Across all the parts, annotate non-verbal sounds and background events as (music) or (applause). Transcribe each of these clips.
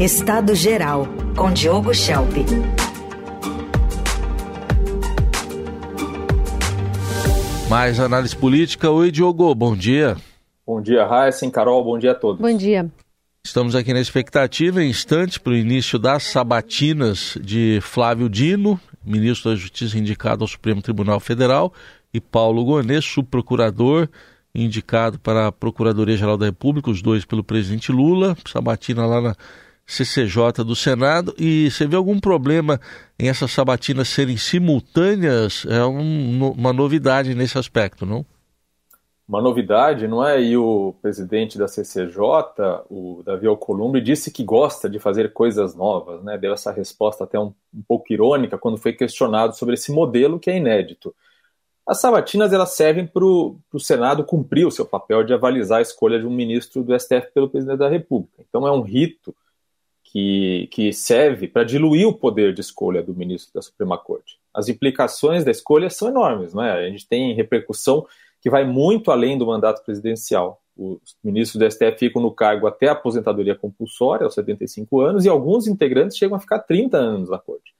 Estado Geral, com Diogo Schelp. Mais análise política. Oi, Diogo, bom dia. Bom dia, Raíssa, Carol, bom dia a todos. Bom dia. Estamos aqui na expectativa, em instantes, para o início das sabatinas de Flávio Dino, ministro da Justiça indicado ao Supremo Tribunal Federal, e Paulo Gonês, subprocurador indicado para a Procuradoria-Geral da República, os dois pelo presidente Lula, sabatina lá na CCJ do Senado. E você vê algum problema em essas sabatinas serem simultâneas? É um, uma novidade nesse aspecto, não? Uma novidade, não é? E o presidente da CCJ, o Davi Alcolumbre, disse que gosta de fazer coisas novas, né? Deu essa resposta até um, um pouco irônica quando foi questionado sobre esse modelo que é inédito. As sabatinas elas servem para o Senado cumprir o seu papel de avalizar a escolha de um ministro do STF pelo presidente da República. Então é um rito que, que serve para diluir o poder de escolha do ministro da Suprema Corte. As implicações da escolha são enormes, né? A gente tem repercussão que vai muito além do mandato presidencial. Os ministros do STF ficam no cargo até a aposentadoria compulsória, aos 75 anos, e alguns integrantes chegam a ficar 30 anos na corte.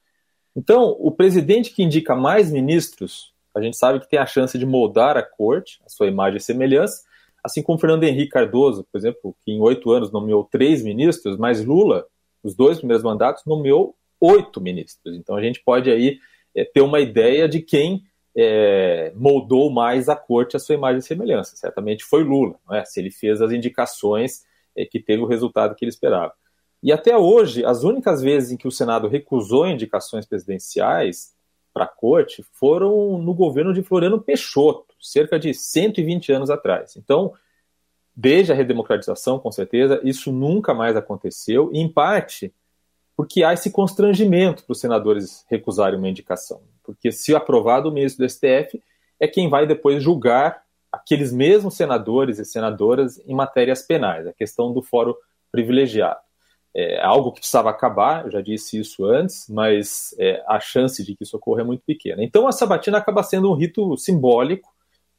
Então, o presidente que indica mais ministros a gente sabe que tem a chance de moldar a corte, a sua imagem e semelhança, assim como Fernando Henrique Cardoso, por exemplo, que em oito anos nomeou três ministros, mas Lula, os dois primeiros mandatos, nomeou oito ministros. Então a gente pode aí é, ter uma ideia de quem é, moldou mais a corte a sua imagem e semelhança. Certamente foi Lula, é? se ele fez as indicações é, que teve o resultado que ele esperava. E até hoje, as únicas vezes em que o Senado recusou indicações presidenciais para a corte foram no governo de Floriano Peixoto, cerca de 120 anos atrás. Então, desde a redemocratização, com certeza, isso nunca mais aconteceu, em parte porque há esse constrangimento para os senadores recusarem uma indicação. Porque, se aprovado, o ministro do STF é quem vai depois julgar aqueles mesmos senadores e senadoras em matérias penais, a questão do fórum privilegiado é algo que precisava acabar, eu já disse isso antes, mas é, a chance de que isso ocorra é muito pequena. Então a sabatina acaba sendo um rito simbólico,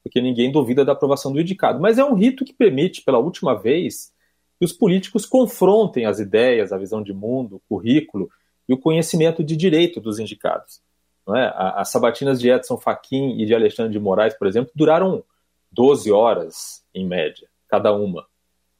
porque ninguém duvida da aprovação do indicado, mas é um rito que permite, pela última vez, que os políticos confrontem as ideias, a visão de mundo, o currículo e o conhecimento de direito dos indicados. É? As sabatinas de Edson Fachin e de Alexandre de Moraes, por exemplo, duraram 12 horas, em média, cada uma.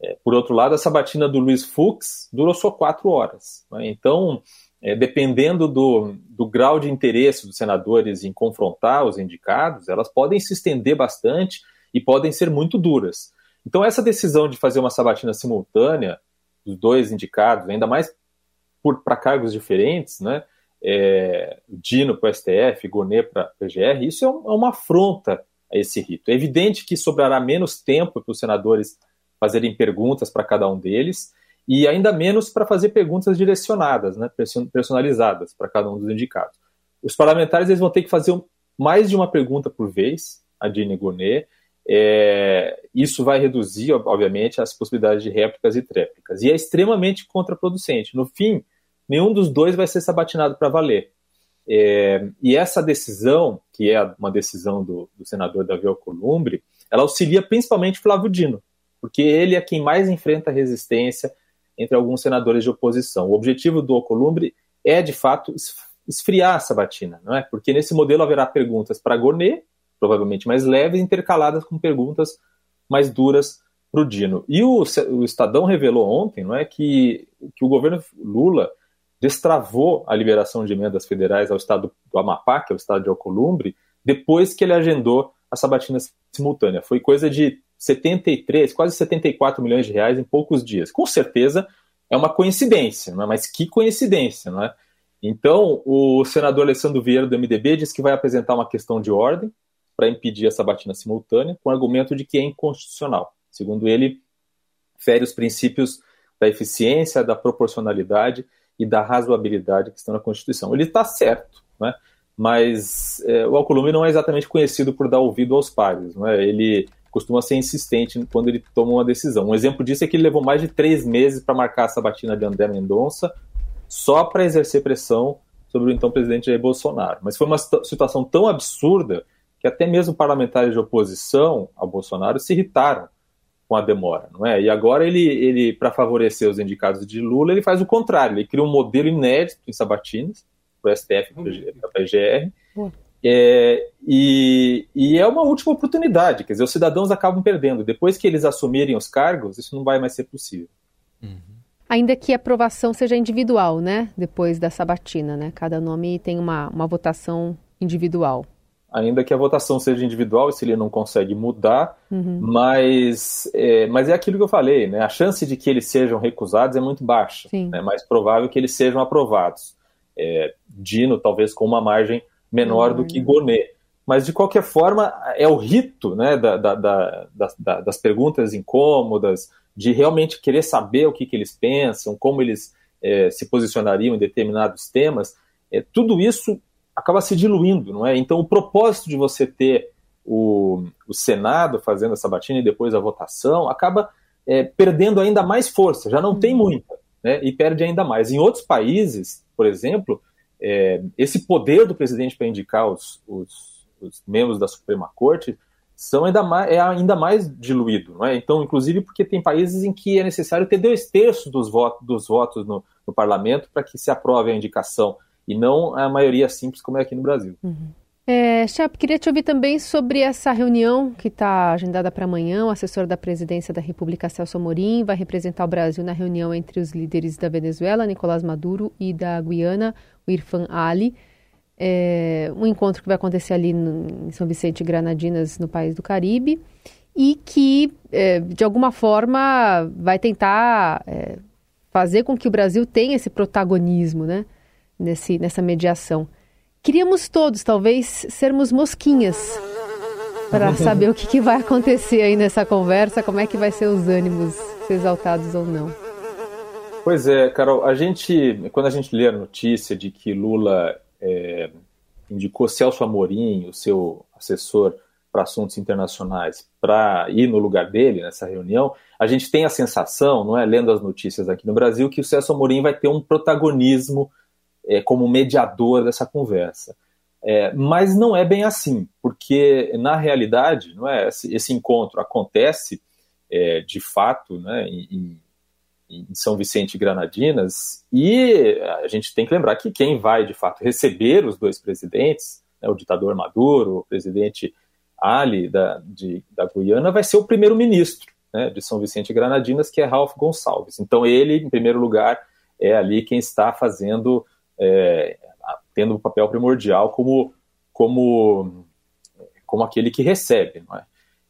É, por outro lado, a sabatina do Luiz Fux durou só quatro horas. Né? Então, é, dependendo do, do grau de interesse dos senadores em confrontar os indicados, elas podem se estender bastante e podem ser muito duras. Então, essa decisão de fazer uma sabatina simultânea dos dois indicados, ainda mais para cargos diferentes, né? É, Dino para o STF, Gonet para a PGR, isso é, um, é uma afronta a esse rito. É evidente que sobrará menos tempo para os senadores fazerem perguntas para cada um deles e ainda menos para fazer perguntas direcionadas, né, personalizadas para cada um dos indicados. Os parlamentares eles vão ter que fazer mais de uma pergunta por vez, a Dine Gonet. É, isso vai reduzir, obviamente, as possibilidades de réplicas e tréplicas. E é extremamente contraproducente. No fim, nenhum dos dois vai ser sabatinado para valer. É, e essa decisão, que é uma decisão do, do senador Davi Alcolumbre, ela auxilia principalmente Flávio Dino, porque ele é quem mais enfrenta resistência entre alguns senadores de oposição. O objetivo do Alcolumbre é, de fato, esfriar a sabatina, não é? Porque nesse modelo haverá perguntas para Gornet, provavelmente mais leves, intercaladas com perguntas mais duras para o Dino. E o, o, Estadão revelou ontem não é, que, que o governo Lula destravou a liberação de emendas federais ao estado do Amapá, que é o estado de Alcolumbre, depois que ele agendou a sabatina simultânea. Foi coisa de 73, quase 74 milhões de reais em poucos dias. Com certeza é uma coincidência, não é? mas que coincidência, não é? Então, o senador Alessandro Vieira do MDB diz que vai apresentar uma questão de ordem para impedir essa batina simultânea, com argumento de que é inconstitucional. Segundo ele, fere os princípios da eficiência, da proporcionalidade e da razoabilidade que estão na Constituição. Ele está certo, né? mas é, o Alcolumbre não é exatamente conhecido por dar ouvido aos pares. Né? Ele costuma ser insistente quando ele toma uma decisão. Um exemplo disso é que ele levou mais de três meses para marcar a sabatina de André Mendonça só para exercer pressão sobre o então presidente Jair Bolsonaro. Mas foi uma situação tão absurda que até mesmo parlamentares de oposição ao Bolsonaro se irritaram com a demora, não é? E agora ele, ele para favorecer os indicados de Lula, ele faz o contrário, ele cria um modelo inédito em Sabatinas, para o STF e para a PGR, é, e, e, é uma última oportunidade, quer dizer, os cidadãos acabam perdendo. Depois que eles assumirem os cargos, isso não vai mais ser possível. Uhum. Ainda que a aprovação seja individual, né? Depois da sabatina, né? Cada nome tem uma, uma votação individual. Ainda que a votação seja individual, se ele não consegue mudar, uhum. mas, é, mas é aquilo que eu falei, né? A chance de que eles sejam recusados é muito baixa. É mais provável que eles sejam aprovados. É, Dino, talvez com uma margem menor uhum. do que Gonet. Mas, de qualquer forma, é o rito né, da, da, da, das perguntas incômodas, de realmente querer saber o que, que eles pensam, como eles é, se posicionariam em determinados temas. É, tudo isso acaba se diluindo, não é? Então, o propósito de você ter o, o Senado fazendo essa batina e depois a votação acaba é, perdendo ainda mais força, já não uhum. tem muita, né? E perde ainda mais. Em outros países, por exemplo, é, esse poder do presidente para indicar os, os, os, membros da Suprema Corte são ainda mais, é ainda mais diluído. Não é? Então, inclusive porque tem países em que é necessário ter dois terços dos votos, dos votos no, no parlamento para que se aprove a indicação, e não a maioria simples como é aqui no Brasil. Uhum. É, queria te ouvir também sobre essa reunião que está agendada para amanhã. O assessor da presidência da República, Celso Amorim, vai representar o Brasil na reunião entre os líderes da Venezuela, Nicolás Maduro, e da Guiana, o Irfan Ali. É, um encontro que vai acontecer ali no, em São Vicente Granadinas, no país do Caribe, e que, é, de alguma forma, vai tentar é, fazer com que o Brasil tenha esse protagonismo né, nesse, nessa mediação. Queríamos todos, talvez, sermos mosquinhas para (laughs) saber o que, que, vai acontecer aí nessa conversa, como é que vai ser os ânimos, se exaltados ou não. Pois é, Carol, a gente, quando a gente lê a notícia de que Lula é, indicou Celso Amorim, o seu assessor para assuntos internacionais, para ir no lugar dele nessa reunião, a gente tem a sensação, não é, lendo as notícias aqui no Brasil, que o Celso Amorim vai ter um protagonismo é, como mediador dessa conversa. É, mas não é bem assim, porque na realidade, não é esse, esse encontro acontece é, de fato, né, em, em, São Vicente e Granadinas, e a gente tem que lembrar que quem vai de fato receber os dois presidentes, né, o ditador Maduro, o presidente Ali da, de, da Guiana, vai ser o primeiro-ministro né, de São Vicente e Granadinas, que é Ralph Gonçalves. Então ele, em primeiro lugar, é ali quem está fazendo é, tendo um papel primordial como, como, como aquele que recebe. É?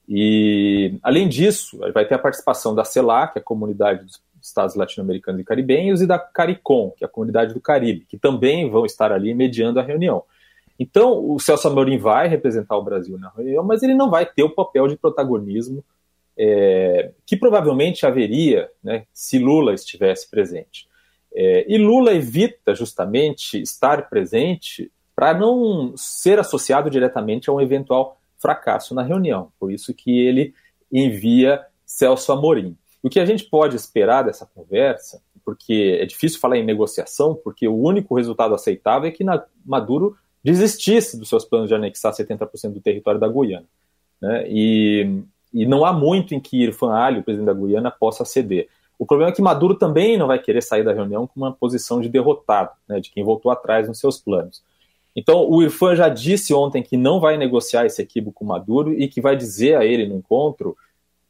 E, além disso, vai ter a participação da CELAC, que é a Comunidade dos Estados Latino-Americanos e Caribenhos, e da CARICOM, que é a Comunidade do Caribe, que também vão estar ali mediando a reunião. Então, o Celso Amorim vai representar o Brasil na reunião, mas ele não vai ter o papel de protagonismo é, que provavelmente haveria né, se Lula estivesse presente. É, e Lula evita justamente estar presente para não ser associado diretamente a um eventual fracasso na reunião. Por isso que ele envia Celso Amorim. O que a gente pode esperar dessa conversa, porque é difícil falar em negociação, porque o único resultado aceitável é que Maduro desistisse dos seus planos de anexar 70% do território da Guiana. Né? E, e não há muito em que Irfan Ali, o presidente da Guiana, possa ceder. O problema é que Maduro também não vai querer sair da reunião com uma posição de derrotado, né, de quem voltou atrás nos seus planos. Então, o Irfan já disse ontem que não vai negociar esse equívoco com Maduro e que vai dizer a ele no encontro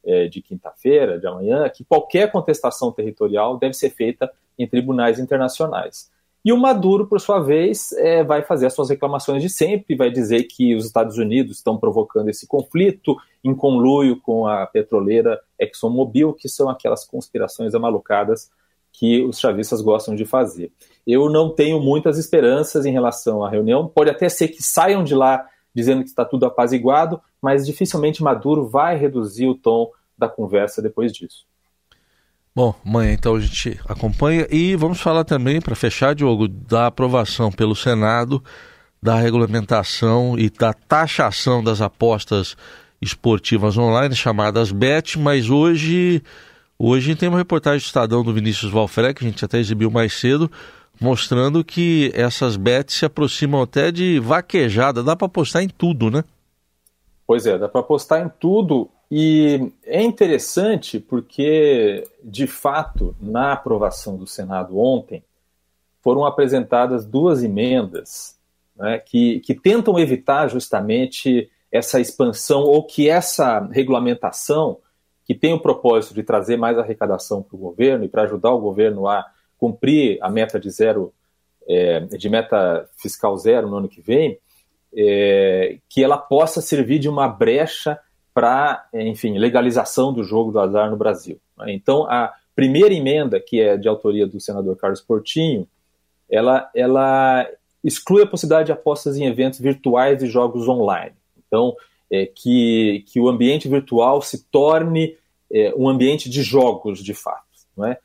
é, de quinta-feira, de amanhã, que qualquer contestação territorial deve ser feita em tribunais internacionais. E o Maduro, por sua vez, é, vai fazer as suas reclamações de sempre, vai dizer que os Estados Unidos estão provocando esse conflito em conluio com a petroleira ExxonMobil, que são aquelas conspirações amalucadas que os chavistas gostam de fazer. Eu não tenho muitas esperanças em relação à reunião, pode até ser que saiam de lá dizendo que está tudo apaziguado, mas dificilmente Maduro vai reduzir o tom da conversa depois disso. Bom, amanhã então a gente acompanha e vamos falar também, para fechar, Diogo, da aprovação pelo Senado da regulamentação e da taxação das apostas esportivas online, chamadas BET, mas hoje, hoje tem uma reportagem do Estadão do Vinícius Valfré, que a gente até exibiu mais cedo, mostrando que essas bets se aproximam até de vaquejada, dá para apostar em tudo, né? Pois é, dá para apostar em tudo E é interessante porque, de fato, na aprovação do Senado ontem, foram apresentadas duas emendas né, que, que tentam evitar justamente essa expansão ou que essa regulamentação, que tem o propósito de trazer mais arrecadação para o governo e para ajudar o governo a cumprir a meta de zero, é, de meta fiscal zero no ano que vem, é, que ela possa servir de uma brecha para, enfim, legalização do jogo do azar no Brasil. Né? Então, a primeira emenda, que é de autoria do senador Carlos Portinho, ela, ela exclui a possibilidade de apostas em eventos virtuais e jogos online. Então, é, que, que o ambiente virtual se torne é, um ambiente de jogos, de fato. Não é?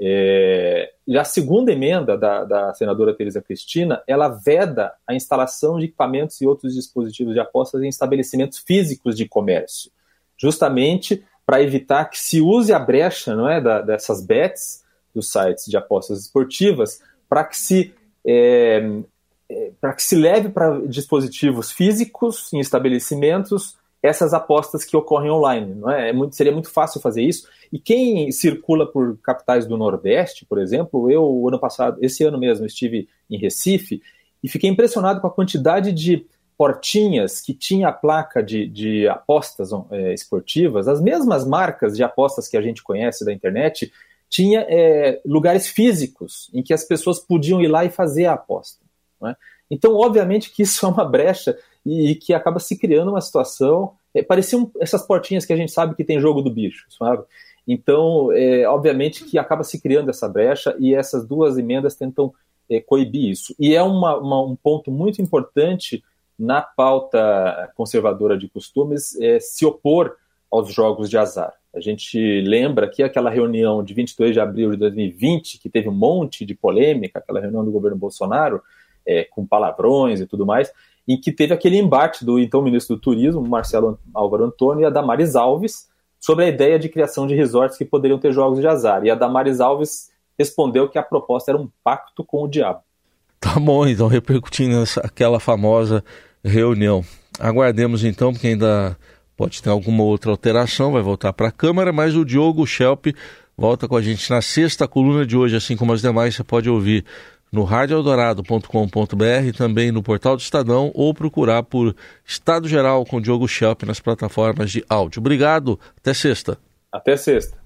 É, a segunda emenda da, da senadora Tereza Cristina, ela veda a instalação de equipamentos e outros dispositivos de apostas em estabelecimentos físicos de comércio, justamente para evitar que se use a brecha não é, da, dessas bets dos sites de apostas esportivas para que se é, é, para que se leve para dispositivos físicos em estabelecimentos essas apostas que ocorrem online. Não é? é muito, seria muito fácil fazer isso. E quem circula por capitais do Nordeste, por exemplo, eu, ano passado, esse ano mesmo, estive em Recife e fiquei impressionado com a quantidade de portinhas que tinha a placa de, de apostas é, esportivas, as mesmas marcas de apostas que a gente conhece da internet, tinha é, lugares físicos em que as pessoas podiam ir lá e fazer a aposta. É? Então, obviamente que isso é uma brecha e, que acaba se criando uma situação. É, pareciam essas portinhas que a gente sabe que tem jogo do bicho, sabe? Então, é, obviamente que acaba se criando essa brecha e essas duas emendas tentam é, coibir isso. E é uma, uma, um ponto muito importante na pauta conservadora de costumes é, se opor aos jogos de azar. A gente lembra que aquela reunião de 22 de abril de 2020, que teve um monte de polêmica, aquela reunião do governo Bolsonaro, é, com palavrões e tudo mais, em que teve aquele embate do então ministro do Turismo, Marcelo Álvaro Antônio, e a Damares Alves, sobre a ideia de criação de resorts que poderiam ter jogos de azar. E a Damares Alves respondeu que a proposta era um pacto com o diabo. Tá bom, então, repercutindo essa, aquela famosa reunião. Aguardemos então, porque ainda pode ter alguma outra alteração, vai voltar para a Câmara, mas o Diogo Schelp volta com a gente na sexta coluna de hoje, assim como as demais, você pode ouvir no radioeldorado.com.br, também no portal do Estadão ou procurar por Estado Geral com Diogo Schelp nas plataformas de áudio. Obrigado, até sexta. Até sexta.